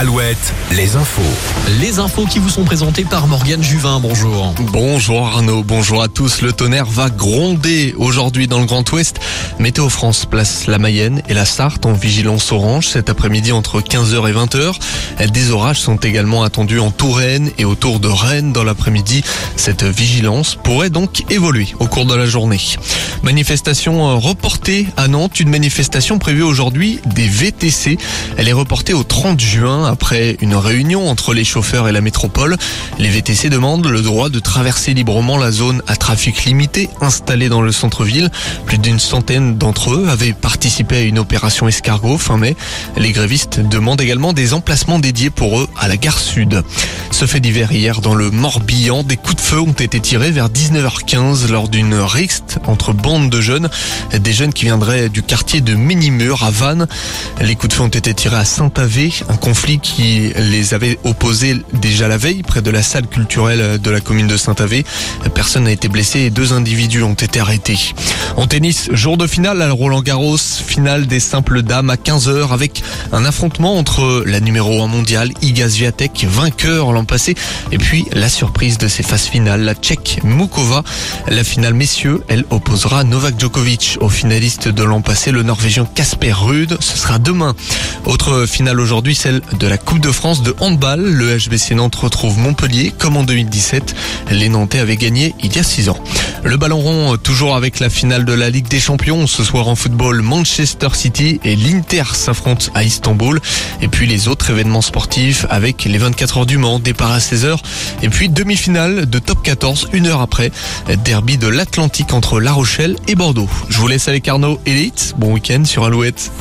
Alouette, les infos. Les infos qui vous sont présentées par Morgane Juvin. Bonjour. Bonjour Arnaud, bonjour à tous. Le tonnerre va gronder aujourd'hui dans le Grand Ouest. Météo France place la Mayenne et la Sarthe en vigilance orange cet après-midi entre 15h et 20h. Des orages sont également attendus en Touraine et autour de Rennes dans l'après-midi. Cette vigilance pourrait donc évoluer au cours de la journée. Manifestation reportée à Nantes, une manifestation prévue aujourd'hui des VTC. Elle est reportée au 30 juin après une réunion entre les chauffeurs et la métropole. Les VTC demandent le droit de traverser librement la zone à trafic limité installée dans le centre-ville. Plus d'une centaine d'entre eux avaient participé à une opération escargot fin mai. Les grévistes demandent également des emplacements dédiés pour eux à la gare sud. Ce fait d'hiver hier dans le Morbihan, des coups de feu ont été tirés vers 19h15 lors d'une rixte entre bandes de jeunes, des jeunes qui viendraient du quartier de Ménimur à Vannes. Les coups de feu ont été tirés à Saint-Avé, un conflit qui les avait opposés déjà la veille près de la salle culturelle de la commune de Saint-Avé. Personne n'a été blessé et deux individus ont été arrêtés. En tennis, jour de finale à Roland Garros, finale des simples dames à 15h avec un affrontement entre la numéro 1 mondiale Iga Swiatek, vainqueur l'an passé, et puis la surprise de ces phases finales, la tchèque Mukova. La finale messieurs, elle opposera Novak Djokovic au finaliste de l'an passé, le norvégien Casper Ruud. Ce sera demain. Autre finale aujourd'hui, celle de la Coupe de France de handball. Le HBC Nantes retrouve Montpellier comme en 2017. Les Nantais avaient gagné il y a 6 ans. Le ballon rond toujours avec la finale de la Ligue des Champions. Ce soir en football, Manchester City et l'Inter s'affrontent à Istanbul. Et puis les autres événements sportifs avec les 24 heures du Mans, départ à 16h. Et puis demi-finale de top 14, une heure après. Derby de l'Atlantique entre La Rochelle et Bordeaux. Je vous laisse avec Arnaud Elite. Bon week-end sur Alouette.